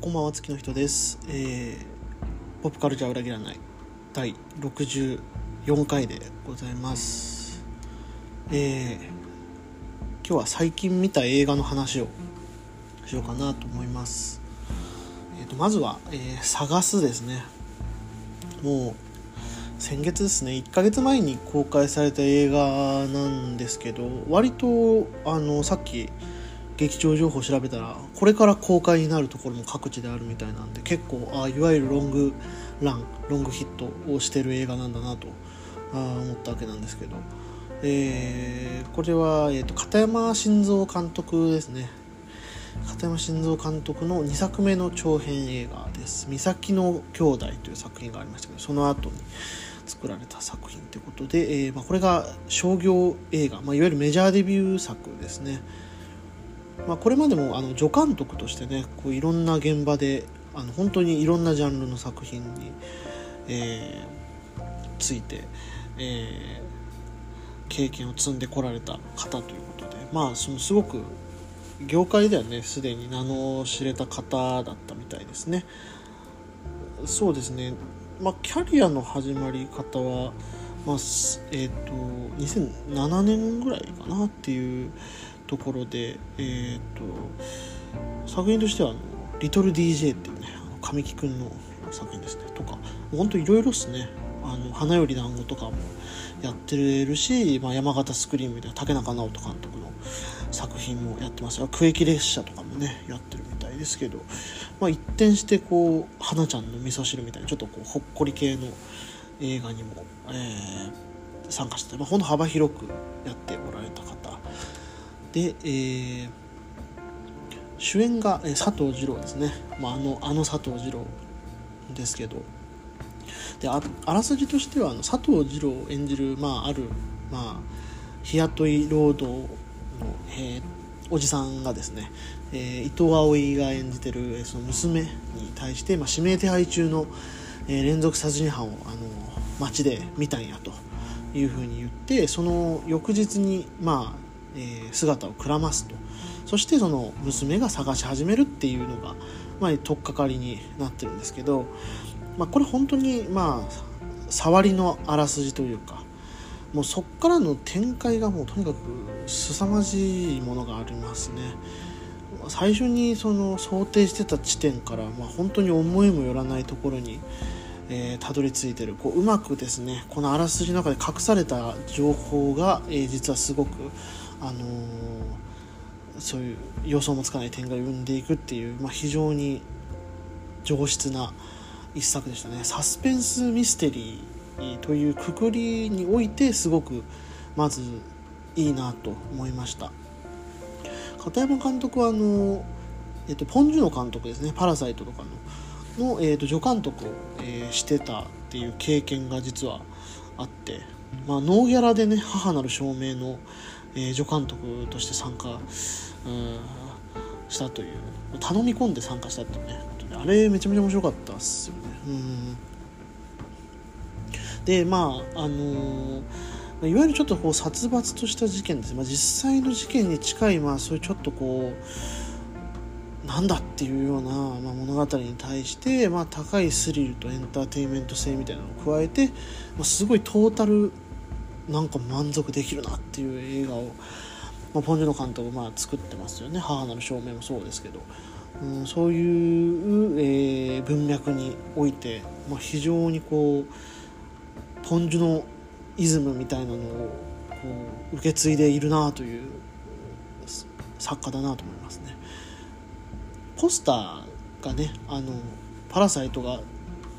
こんばんは月の人です、えーポップカルチャー裏切らない第64回でございます。えー今日は最近見た映画の話をしようかなと思います。えーとまずは、えー探す」ですね。もう先月ですね。1ヶ月前に公開された映画なんですけど割とあのさっき劇場情報調べたらこれから公開になるところも各地であるみたいなんで結構あいわゆるロングランロングヒットをしてる映画なんだなとあ思ったわけなんですけど、えーこれは、えー、と片山晋三監督ですね。片山晋三監督の2作目の長編映画です「三崎の兄弟」という作品がありましたけどその後に作られた作品ということで、えーまあ、これが商業映画、まあ、いわゆるメジャーデビュー作ですね、まあ、これまでもあの助監督としてねこういろんな現場であの本当にいろんなジャンルの作品に、えーついて、えー経験を積んでこられた方ということでまあそのすごく業界ではねすでに名の知れた方だったみたいですね。そうですね。まあキャリアの始まり方はまあえっ、と2007年ぐらいかなっていうところでえっ、と作品としてはあの「リトル DJ」っていうね神木くんの作品ですね。とか本当いろいろっすね。あの花より団子とかもやってるし、まあ、山形スクリームでは竹中直人監督の作品もやってます。が区域列車とかもねやってるみたいですけど、まあ、一転してこう花ちゃんの味噌汁みたいなちょっとこうほっこり系の映画にも、えー参加してて、まあ、ほんと幅広くやっておられた方で、えー主演が、えー佐藤二郎ですね、まあ、あのあの佐藤二郎ですけど。でああらすじとしてはあの佐藤二郎演じる、まあ、ある、まあ、日雇い労働の、えーおじさんがですね、えー伊藤葵が演じてるえーその娘に対して、まあ、指名手配中の、えー連続殺人犯をあの街で見たんやというふうに言ってその翌日に、まあえー姿をくらますと。そしてその娘が探し始めるっていうのが、まあ、取っかかりになってるんですけど、まあ、これ本当にまあ触りのあらすじというかもうそっからの展開がもうとにかく凄まじいものがありますね。最初にその想定してた地点から、まあ、本当に思いもよらないところに、えーたどり着いてる。こううまくですねこのあらすじの中で隠された情報が、えー実はすごくあのーそういう予想もつかない展開を生んでいくっていう、まあ、非常に上質な一作でしたね。サスペンスミステリーというくくりにおいてすごくまずいいなと思いました。片山監督はあの、えっと、ポン・ジュノ監督ですね「パラサイト」とかのの、えっと、助監督を、えーしてたっていう経験が実はあって、まあ、ノーギャラでね母なる証明の、えー助監督として参加うんしたという。頼み込んで参加したっていうね。あれめちゃめちゃ面白かったっすよね。うん。でまああのーいわゆるちょっとこう殺伐とした事件です、まあ、実際の事件に近い、まあ、そういうちょっとこうなんだっていうような、まあ、物語に対して、まあ、高いスリルとエンターテインメント性みたいなのを加えて、まあ、すごいトータルなんか満足できるなっていう映画を、まあ、ポン・ジュノ監督、まあ、作ってますよね。母なる証明もそうですけど、うん、そういう、えー文脈において、まあ、非常にこうポン・ジュノイズムみたいなのをこう受け継いでいるなという作家だなと思いますね。ポスターがねあのパラサイトが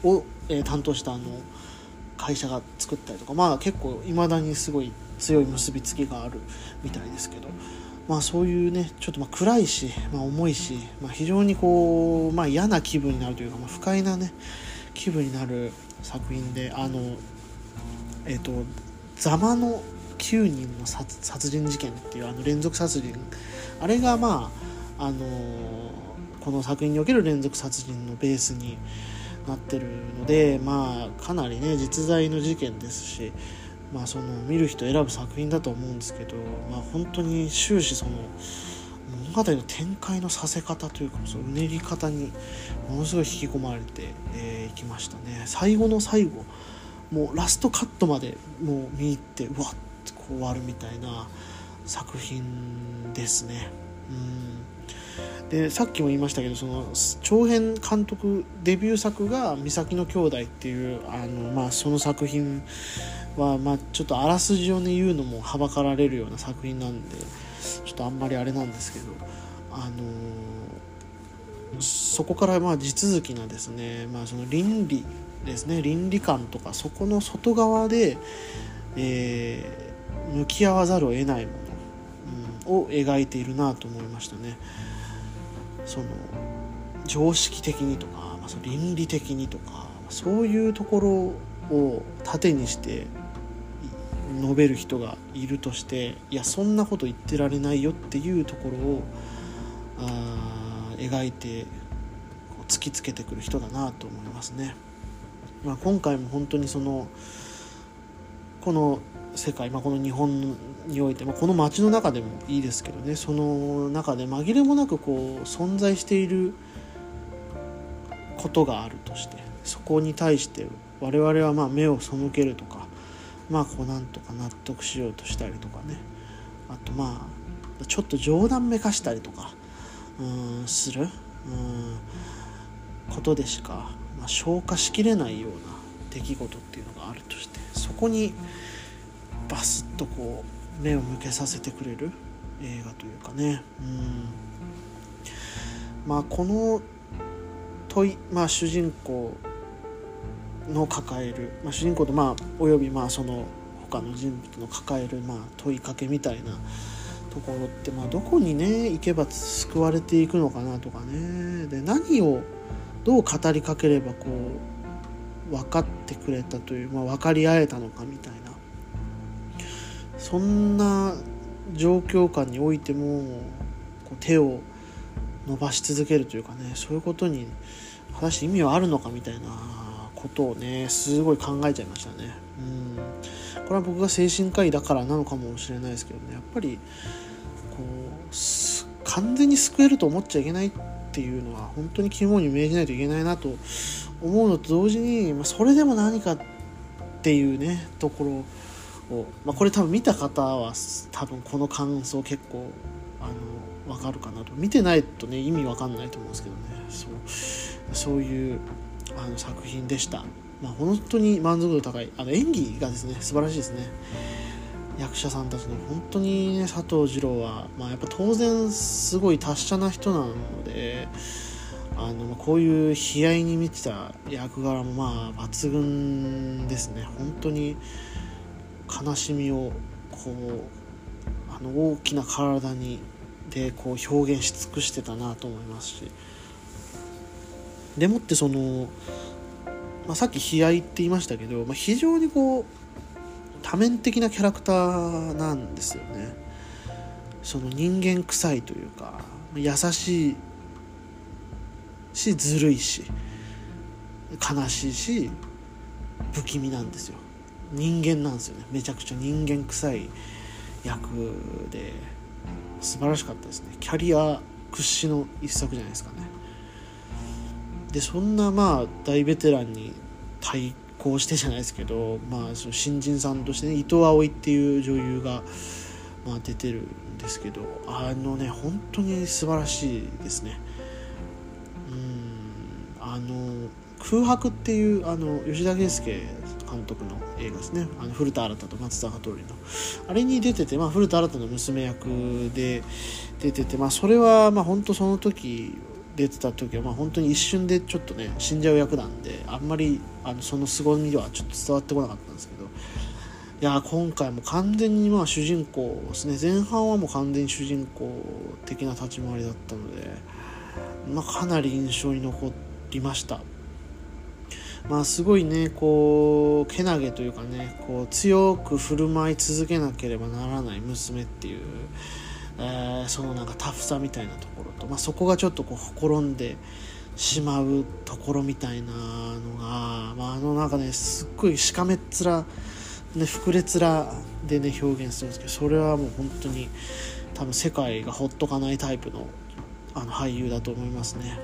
を、えー担当したあの会社が作ったりとかまあ結構いまだにすごい強い結びつきがあるみたいですけどまあそういうねちょっとまあ暗いし、まあ、重いし、まあ、非常にこう、まあ、嫌な気分になるというか、まあ、不快なね気分になる作品であのえっ、と「ざまの9人の殺殺人事件」っていうあの連続殺人。あれがまああのこの作品における連続殺人のベースになってるのでまあかなりね実在の事件ですしまあその見る人選ぶ作品だと思うんですけどまあ本当に終始その物語の展開のさせ方というかそのうねり方にものすごい引き込まれてい、えー、きましたね。最後の最後もうラストカットまでもう見入ってうわっこう終わるみたいな作品ですね。うん。でさっきも言いましたけどその長編監督デビュー作が「岬の兄弟」っていうあの、まあ、その作品は、まあ、ちょっとあらすじをね言うのもはばかられるような作品なんでちょっとあんまりあれなんですけどあのー、そこからまあ地続きなですね、まあ、その倫理ですね倫理観とかそこの外側で、えー、向き合わざるを得ないもの、うん、を描いているなと思いましたね。その常識的にとか、まあ、その倫理的にとかそういうところを盾にして述べる人がいるとしていやそんなこと言ってられないよっていうところをあ描いて突きつけてくる人だなと思いますね。まあ、今回も本当にそのこの世界、まあ、この日本において、まあ、この街の中でもいいですけどねその中で紛れもなくこう存在していることがあるとしてそこに対して我々はまあ目を背けるとかまあこうなんとか納得しようとしたりとかね。あとまあちょっと冗談めかしたりとかうんするうんことでしか、まあ、消化しきれないような出来事っていうのがあるとしてそこにバスッとこう目を向けさせてくれる映画というかね。うん。まあこの問い、まあ、主人公の抱える、まあ、主人公と、まあ、およびまあその他の人物の抱える、まあ、問いかけみたいなところって、まあ、どこにね行けば救われていくのかなとかね。で何をどう語りかければこう分かってくれたという、まあ、分かり合えたのかみたいなそんな状況下においてもこう手を伸ばし続けるというかねそういうことに果たして意味はあるのかみたいなことをねすごい考えちゃいましたね。うん。これは僕が精神科医だからなのかもしれないですけどねやっぱりこう完全に救えると思っちゃいけないっていうのは本当に肝に銘じないといけないなと思うのと同時に、まあ、それでも何かっていうねところを、まあ、これ多分見た方は多分この感想結構あの分かるかなと。見てないとね意味わかんないと思うんですけどね。そうそういうあの作品でした、まあ、本当に満足度高い。あの演技がですね素晴らしいですね。役者さんたちの本当に、ね、佐藤二郎は、まあ、やっぱ当然すごい達者な人なのであのこういう悲哀に満ちた役柄もまあ抜群ですね。本当に悲しみをこうあの大きな体にでこう表現し尽くしてたなと思いますし。でもってその、まあ、さっき悲哀って言いましたけど、まあ、非常にこう多面的なキャラクターなんですよね。その人間臭いというか優しいしずるいし悲しいし不気味なんですよ。人間なんですよね。めちゃくちゃ人間臭い役で。素晴らしかったですね。キャリア屈指の一作じゃないですかね。でそんなまあ大ベテランに対抗してじゃないですけど、まあ、その新人さんとしてね伊藤葵っていう女優が、まあ、出てるんですけどあのね本当に素晴らしいですね。うんあの空白っていうあの吉田圭佑監督の映画ですね。あの古田新太と松坂桃李の。あれに出てて、まあ、古田新太の娘役で出てて、まあ、それはまあ本当その時出てた時はまあ本当に一瞬でちょっとね死んじゃう役なんであんまりあのその凄みではちょっと伝わってこなかったんですけどいや今回も完全にまあ主人公ですね。前半はもう完全に主人公的な立ち回りだったので、まあ、かなり印象に残りました。まあすごいねこうけなげというかねこう強く振る舞い続けなければならない娘っていうえー、そのなんかタフさみたいなところと、まあ、そこがちょっとこうほころんでしまうところみたいなのが、まあ、あのなんかねすっごいしかめっ面、ね、膨れ面でね表現するんですけどそれはもう本当に多分世界がほっとかないタイプのあの俳優だと思いますね、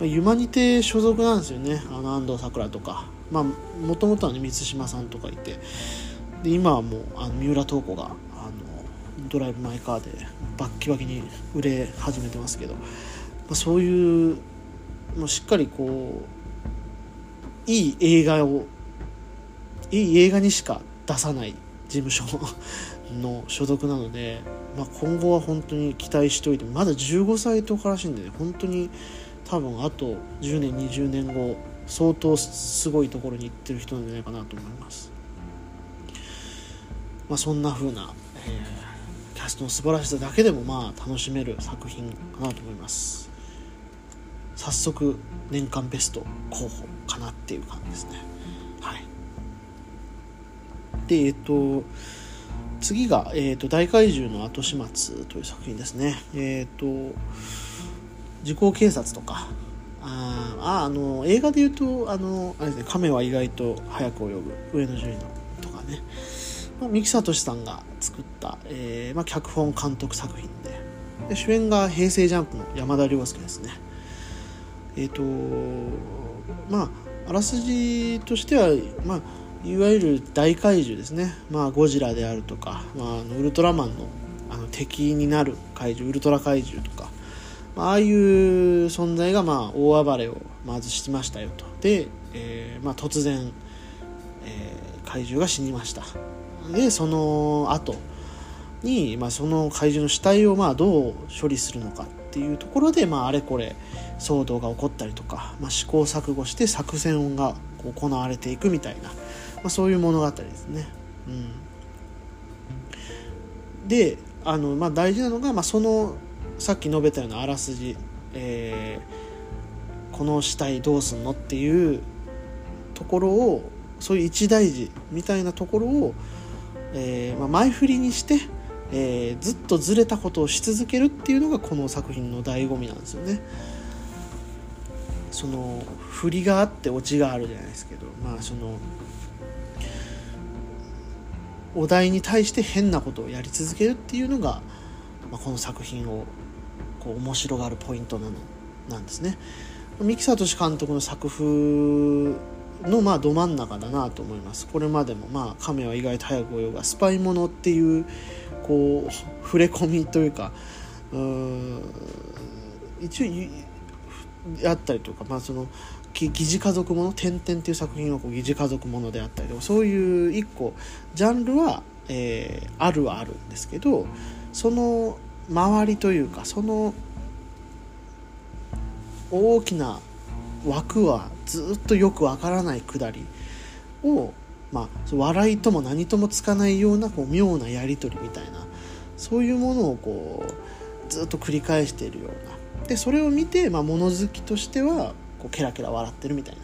まあ、ユマニテ所属なんですよね。あの安藤サクラとか。まあもともとはね満島さんとかいて。で今はもうあの三浦透子があのドライブ・マイ・カーでバッキバキに売れ始めてますけど、まあ、そういうもうしっかりこういい映画をいい映画にしか出さない事務所の所属なので、まあ、今後は本当に期待しておいてまだ15歳とからしいんでね本当に多分あと10年20年後相当すごいところに行ってる人なんじゃないかなと思います、まあ、そんな風な、えー、キャストの素晴らしさだけでもまあ楽しめる作品かなと思います。早速年間ベスト候補かなっていう感じですね。はい。でえっと次が、えーと、大怪獣の後始末という作品ですね。えっ、と、時効警察とか、ああ、あの、映画で言うと、あの、あれですね、亀は意外と早く泳ぐ、上野樹里のとかね、まあ、三木聡さんが作った、えー、まあ、脚本監督作品で。で、主演が平成ジャンプの山田涼介ですね。えっ、ー、と、まあ、あらすじとしては、まあ、いわゆる大怪獣ですね、まあ、ゴジラであるとか、まあ、ウルトラマンのあの敵になる怪獣ウルトラ怪獣とか、あ、あいう存在がまあ大暴れをまずしてましたよと。で、えーまあ、突然、えー、怪獣が死にました。でその後に、まあ、その怪獣の死体をまあどう処理するのかっていうところで、まあ、あれこれ騒動が起こったりとか、まあ、試行錯誤して作戦が行われていくみたいなまあ、そういう物語ですね。うん、であの、まあ、大事なのが、まあ、そのさっき述べたようなあらすじ、えー、この死体どうすんのっていうところをそういう一大事みたいなところを、えーまあ、前振りにして、えー、ずっとずれたことをし続けるっていうのがこの作品の醍醐味なんですよね。その振りがあってオチがあるじゃないですけどまあそのお題に対して変なことをやり続けるっていうのが、まあ、この作品をこう面白がるポイントなのなんですね。三木聡監督の作風のまあど真ん中だなと思います。これまでもまあ亀は意外と早く泳がスパイものっていうこう触れ込みというかう一応やったりとかまあその疑似家族もの「点々」っていう作品はこう疑似家族ものであったりとかそういう一個ジャンルは、えー、あるはあるんですけどその周りというかその大きな枠はずっとよくわからないくだりを、まあ、笑いとも何ともつかないようなこう妙なやり取りみたいなそういうものをこうずっと繰り返しているような。でそれを見て、まあ、物好きとしてはこうケラケラ笑ってるみたいな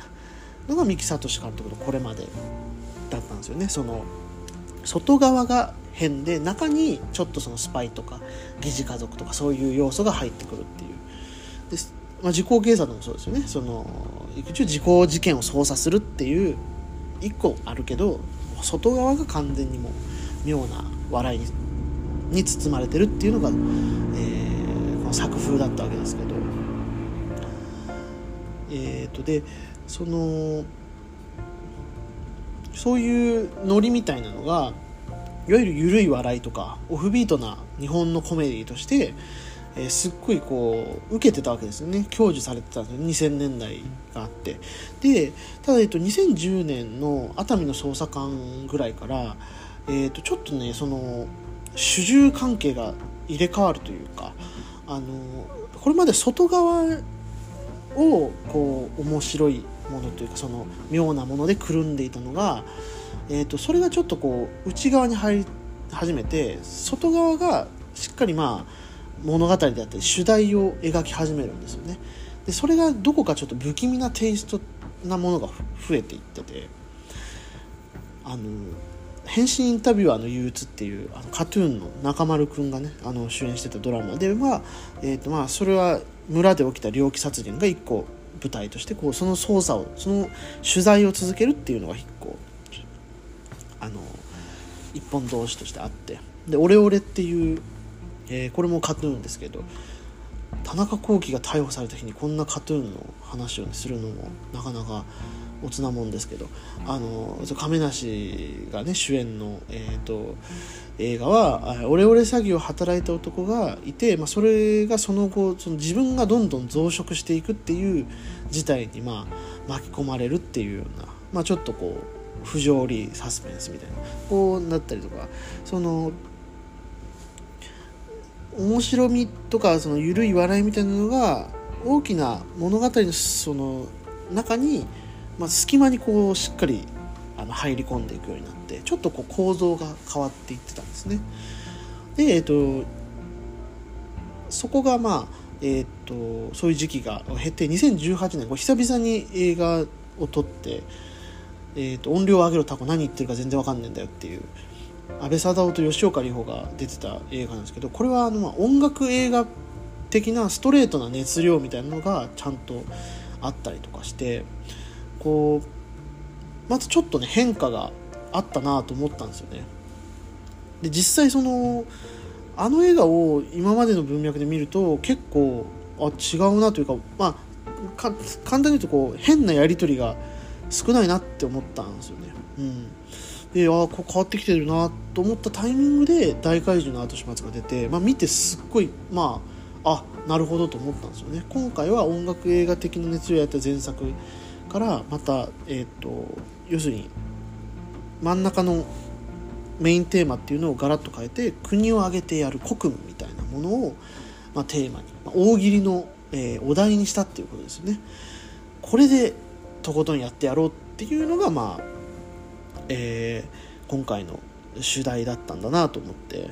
のが三木聡監督のこれまでだったんですよね。その外側が変で中にちょっとそのスパイとか疑似家族とかそういう要素が入ってくるっていう。で、まあ、時効警察もそうですよね。その一応時効事件を捜査するっていう一個あるけど外側が完全にもう妙な笑いに包まれてるっていうのが、えー、この作風だったわけですけど。えーと、でそのそういうノリみたいなのがいわゆる緩い笑いとかオフビートな日本のコメディとして、えー、すっごいこう受けてたわけですよね。享受されてたんですよ。2000年代があって。でただ、えっと、2010年の熱海の捜査官ぐらいから、えー、とちょっとねその主従関係が入れ替わるというかあのこれまで外側をこう面白いものというかその妙なものでくるんでいたのが、えーと、それがちょっとこう内側に入り始めて外側がしっかりまあ物語であったり主題を描き始めるんですよね。でそれがどこかちょっと不気味なテイストなものが増えていっててあの変身インタビュアーの憂鬱っていうあのカトゥーンの中丸くんがねあの主演してたドラマでは、えーとまあ、それは村で起きた猟奇殺人が一個舞台としてこうその捜査をその取材を続けるっていうのが一個あの一本同士としてあって。で「オレオレ」っていうえー、これもカトゥーンですけど田中聖が逮捕された日にこんなカトゥーンの話を、ね、するのもなかなかおつなもんですけどあの亀梨がね主演の、えーと、映画はオレオレ詐欺を働いた男がいて、まあ、それがその後その自分がどんどん増殖していくっていう事態に、まあ、巻き込まれるっていうような、まあ、ちょっとこう不条理サスペンスみたいなこうなったりとかその面白みとかその緩い笑いみたいなのが大きな物語のその中にまあ、隙間にこうしっかりあの入り込んでいくようになってちょっとこう構造が変わっていってたんですね。で、えっ、とそこがまあ、えっ、とそういう時期が経て2018年こう久々に映画を撮って、えーと、音量を上げろタコ何言ってるか全然わかんねえんだよっていう安倍貞夫と吉岡里帆が出てた映画なんですけどこれはあの、まあ、音楽映画的なストレートな熱量みたいなのがちゃんとあったりとかしてこうまずちょっとね変化があったなと思ったんですよね。で実際そのあの映画を今までの文脈で見ると結構あ違うなというかまあ簡単に言うとこう変なやり取りが少ないなって思ったんですよね。うん、であこう変わってきてるなと思ったタイミングで大怪獣の後始末が出て、まあ、見てすっごいまああなるほどと思ったんですよね。今回は音楽映画的な熱量やった前作からまた、えーと、要するに真ん中のメインテーマっていうのをガラッと変えて国を挙げてやる国務みたいなものを、まあ、テーマに、まあ、大喜利の、えー、お題にしたっていうことですよね。これでとことんやってやろうっていうのが、まあえー、今回の主題だったんだなと思って。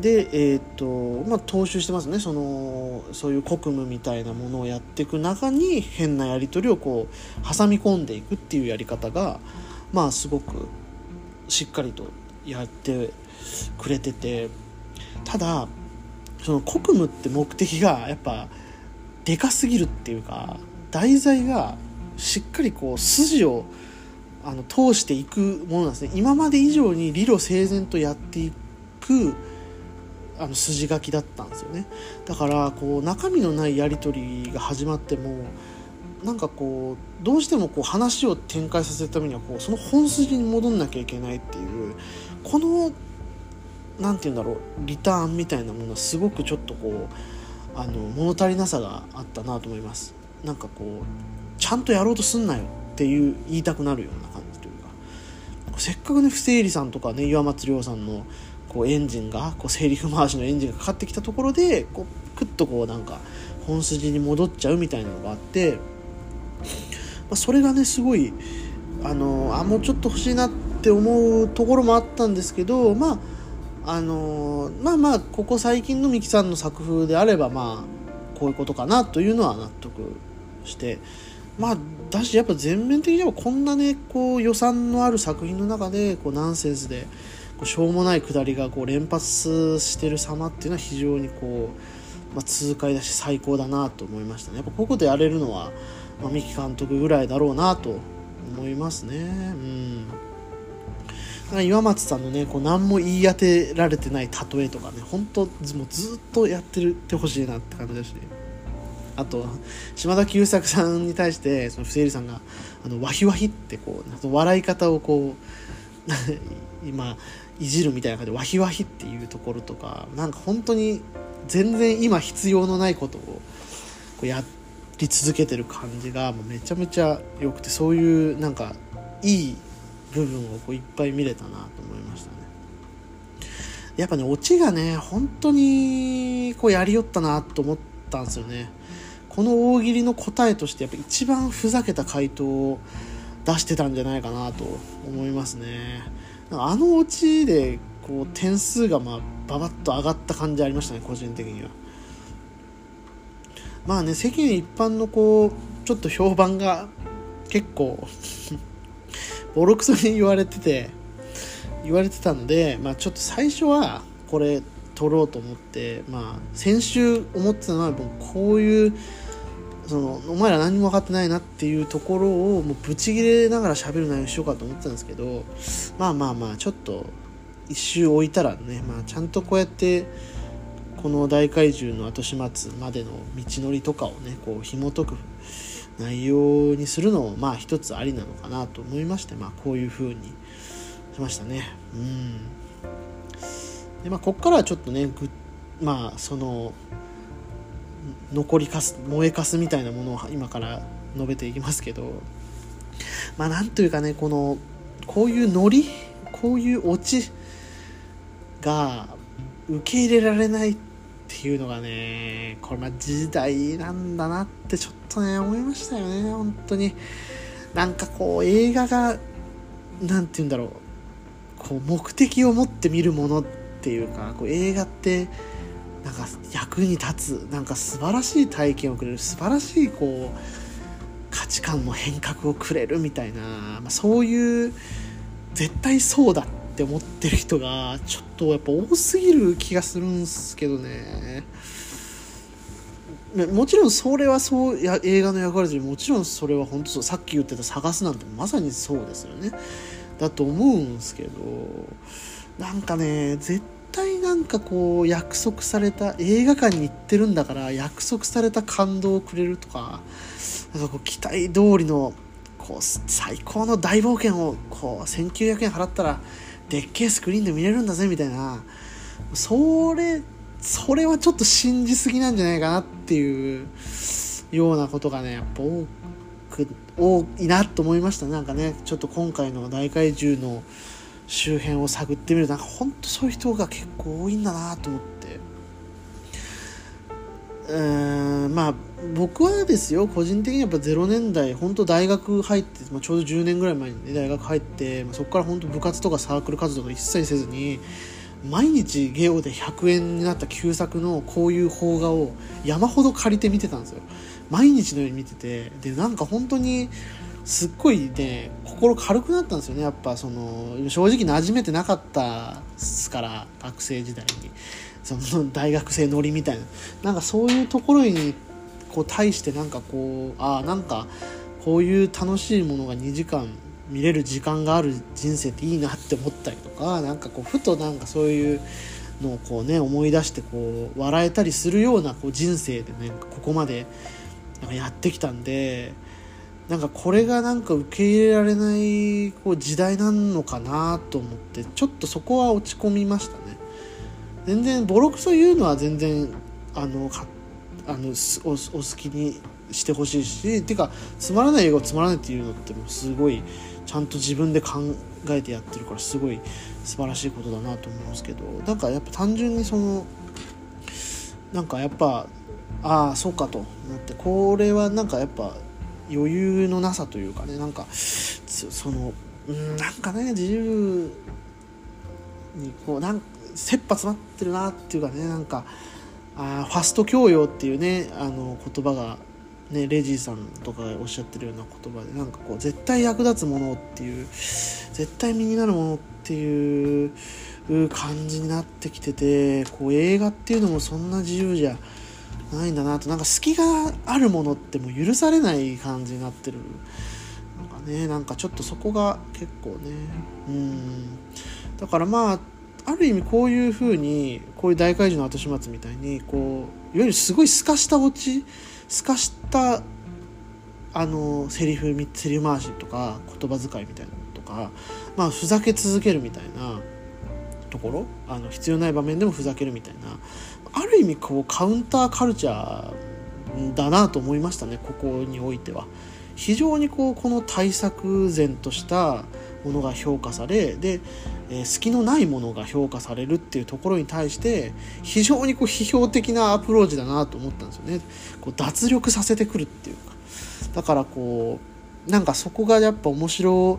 で、えーとまあ、踏襲してますね。そのそういう国務みたいなものをやっていく中に変なやり取りをこう挟み込んでいくっていうやり方が、まあ、すごくしっかりとやってくれてて。ただその国務って目的がやっぱでかすぎるっていうか題材がしっかりこう筋をあの通していくものなんですね。今まで以上に理路整然とやっていくあの筋書きだったんですよね。だからこう中身のないやり取りが始まってもなんかこうどうしてもこう話を展開させるためにはこうその本筋に戻んなきゃいけないっていうこの何て言うんだろうリターンみたいなものはすごくちょっとこうあの物足りなさがあったなと思います。なんかこうちゃんとやろうとすんなよっていう言いたくなるような感じというか。せっかくね不正理さんとかね岩松亮さんのこうエンジンがこうセリフ回しのエンジンがかかってきたところでこうクッとこうなんか本筋に戻っちゃうみたいなのがあって、まあ、それがねすごいあのあもうちょっと欲しいなって思うところもあったんですけどまああのまあまあここ最近の三木さんの作風であればまあこういうことかなというのは納得してまあだしやっぱ全面的にはこんなねこう予算のある作品の中でこうナンセンスでしょうもないくだりがこう連発してる様っていうのは非常にこう、まあ、痛快だし最高だなと思いましたね。やっぱここでやれるのは、まあ、三木監督ぐらいだろうなと思いますね。うん。岩松さんのねこう何も言い当てられてない例えとかね本当もうずっとやってるってほしいなって感じだしあと島田久作さんに対してその不正理さんがあのワヒワヒってこう笑い方をこう 今いじるみたいな感じでワヒワヒっていうところとかなんか本当に全然今必要のないことをこうやり続けてる感じがもうめちゃめちゃ良くてそういうなんかいい部分をこういっぱい見れたなと思いましたね。やっぱねオチがね本当にこうやりよったなと思ったんですよね。この大喜利の答えとしてやっぱ一番ふざけた回答を出してたんじゃないかなと思いますね。あのオチでこう点数がまあババッと上がった感じありましたね個人的には。まあね世間一般のこうちょっと評判が結構 ボロクソに言われてて言われてたので、まあ、ちょっと最初はこれ取ろうと思って、まあ、先週思ってたのはもうこういうそのお前ら何も分かってないなっていうところをもうブチギレながら喋る内容しようかと思ってたんですけどまあまあまあちょっと一周置いたらね、まあ、ちゃんとこうやってこの大怪獣の後始末までの道のりとかをねこう紐解く内容にするのもまあ一つありなのかなと思いまして、まあ、こういう風にしましたね。うんでまあ、ここからはちょっとねぐまあその残りかす燃えかすみたいなものを今から述べていきますけどまあなんというかねこのこういうノリこういうオチが受け入れられないっていうのがねこれま時代なんだなってちょっとね思いましたよね本当に。なんかこう映画が何て言うんだろう。こう目的を持って見るものっていうかこう映画ってなんか役に立つなんか素晴らしい体験をくれる素晴らしいこう価値観の変革をくれるみたいな、まあ、そういう絶対そうだって思ってる人がちょっとやっぱ多すぎる気がするんすけどね。もちろんそれはそうや映画の役割でもちろんそれは本当そうさっき言ってた探すなんてまさにそうですよね。だと思うんすけどなんかね絶対なんかこう約束された映画館に行ってるんだから約束された感動をくれるとかなんかこう期待通りのこう最高の大冒険をこう1900円払ったらでっけえスクリーンで見れるんだぜみたいなそれそれはちょっと信じすぎなんじゃないかなっていうようなことがねやっぱ多く多いなと思いましたなんかねちょっと今回の大怪獣の周辺を探ってみる。となんか本当そういう人が結構多いんだなと思って。うーんまあ僕はですよ個人的にやっぱ0年代本当大学入って、まあ、ちょうど10年ぐらい前に、ね、大学入って、まあ、そこから本当部活とかサークル活動とか一切せずに毎日ゲオで100円になった旧作のこういう邦画を山ほど借りて見てたんですよ。毎日のように見てて。でなんか本当にすっごいね心軽くなったんですよね。やっぱその正直馴染めてなかったですから学生時代に。その大学生乗りみたいな。なんかそういうところにこう対してなんかこうああなんかこういう楽しいものが2時間見れる時間がある人生っていいなって思ったりとかなんかこうふとなんかそういうのをこうね思い出してこう笑えたりするようなこう人生でねここまでやってきたんでなんかこれがなんか受け入れられないこう時代なのかなと思ってちょっとそこは落ち込みましたね。全然ボロクソ言うのは全然あのかあのおお好きにしてほしいしていうかつまらない映画をつまらないっていうのってもすごいちゃんと自分で考えてやってるからすごい素晴らしいことだなと思うんですけどなんかやっぱ単純にそのなんかやっぱああそうかと。思ってこれはなんかやっぱ余裕のなさというかねなんかそのなんかね自由にこうなん切羽詰まってるなっていうかねなんかあファスト教養っていうねあの言葉がね、レジーさんとかがおっしゃってるような言葉でなんかこう絶対役立つものっていう絶対身になるものっていう感じになってきててこう映画っていうのもそんな自由じゃないんだなとなんか隙があるものってもう許されない感じになってるのがね。なんかちょっとそこが結構ね。うん。だからまあある意味こういうふうにこういう大怪獣の後始末みたいにこういわゆるすごい透かしたオチ透かしたあのセリフセリフ回しとか言葉遣いみたいなのとかまあふざけ続けるみたいなところ？あの必要ない場面でもふざけるみたいなある意味こうカウンターカルチャーだなと思いましたねここにおいては。非常にこうこの対策然としたものが評価されで、え、隙のないものが評価されるっていうところに対して非常にこう批評的なアプローチだなと思ったんですよねこう脱力させてくるっていうかだからこうなんかそこがやっぱ面白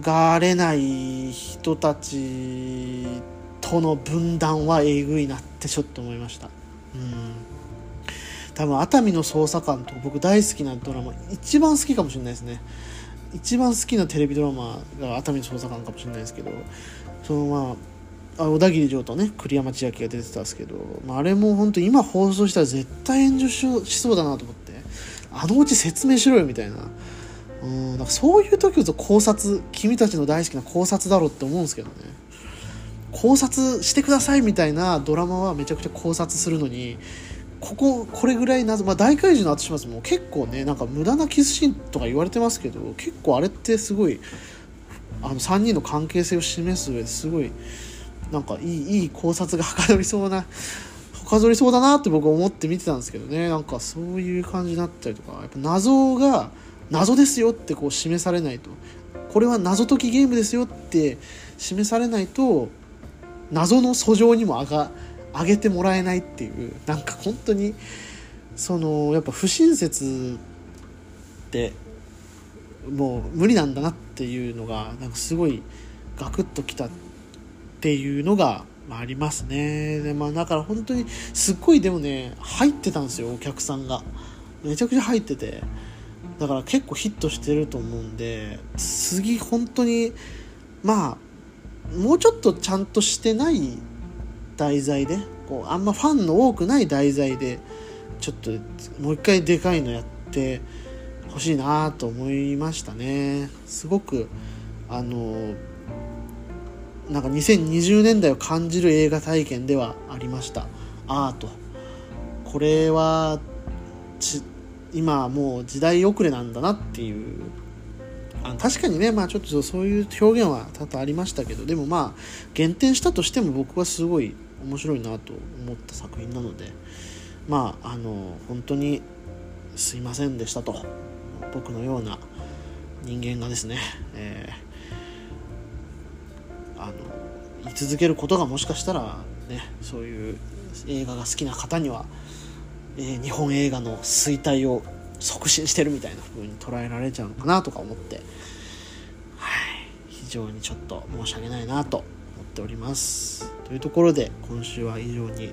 がれない人たちとの分断はえぐいなってちょっと思いました。うん。多分熱海の捜査官と僕大好きなドラマ一番好きかもしれないですね。一番好きなテレビドラマが熱海の捜査官かもしれないですけどそのまあ小田切城とね栗山千明が出てたんですけど、まあ、あれも本当今放送したら絶対炎上しそうだなと思ってあのうち説明しろよみたいな。うんなんかそういう時こそ考察君たちの大好きな考察だろうって思うんですけどね。考察してくださいみたいなドラマはめちゃくちゃ考察するのにこここれぐらい謎、まあ、大怪獣の後始末も結構ねなんか無駄なキスシーンとか言われてますけど結構あれってすごいあの3人の関係性を示す上ですごいなんかいいいい考察がはかどりそうなはかどりそうだなって僕は思って見てたんですけどね。なんかそういう感じになったりとかやっぱ謎が謎ですよってこう示されないと。これは謎解きゲームですよって示されないと謎の訴状にも上が上げてもらえないっていうなんか本当にそのやっぱ不親切ってもう無理なんだなっていうのがなんかすごいガクッときたっていうのがありますね。で、まあ、だから本当にすっごいでもね入ってたんですよ。お客さんが。めちゃくちゃ入ってて。だから結構ヒットしてると思うんで次本当にまあもうちょっとちゃんとしてない題材でこうあんまファンの多くない題材でちょっともう一回でかいのやってほしいなと思いましたね。すごくあのなんか2020年代を感じる映画体験ではありました。アート。これは今もう時代遅れなんだなっていうあ確かにね、まあ、ちょっとそういう表現は多々ありましたけどでもまあ減点したとしても僕はすごい面白いなと思った作品なのでまああの本当にすいませんでしたと僕のような人間がですね、えー、あの言い続けることがもしかしたらねそういう映画が好きな方には、えー、日本映画の衰退を促進してるみたいな風に捉えられちゃうのかなとか思って、はい、非常にちょっと申し訳ないなと思っております。というところで今週は以上に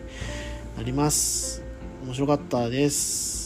なります。面白かったです。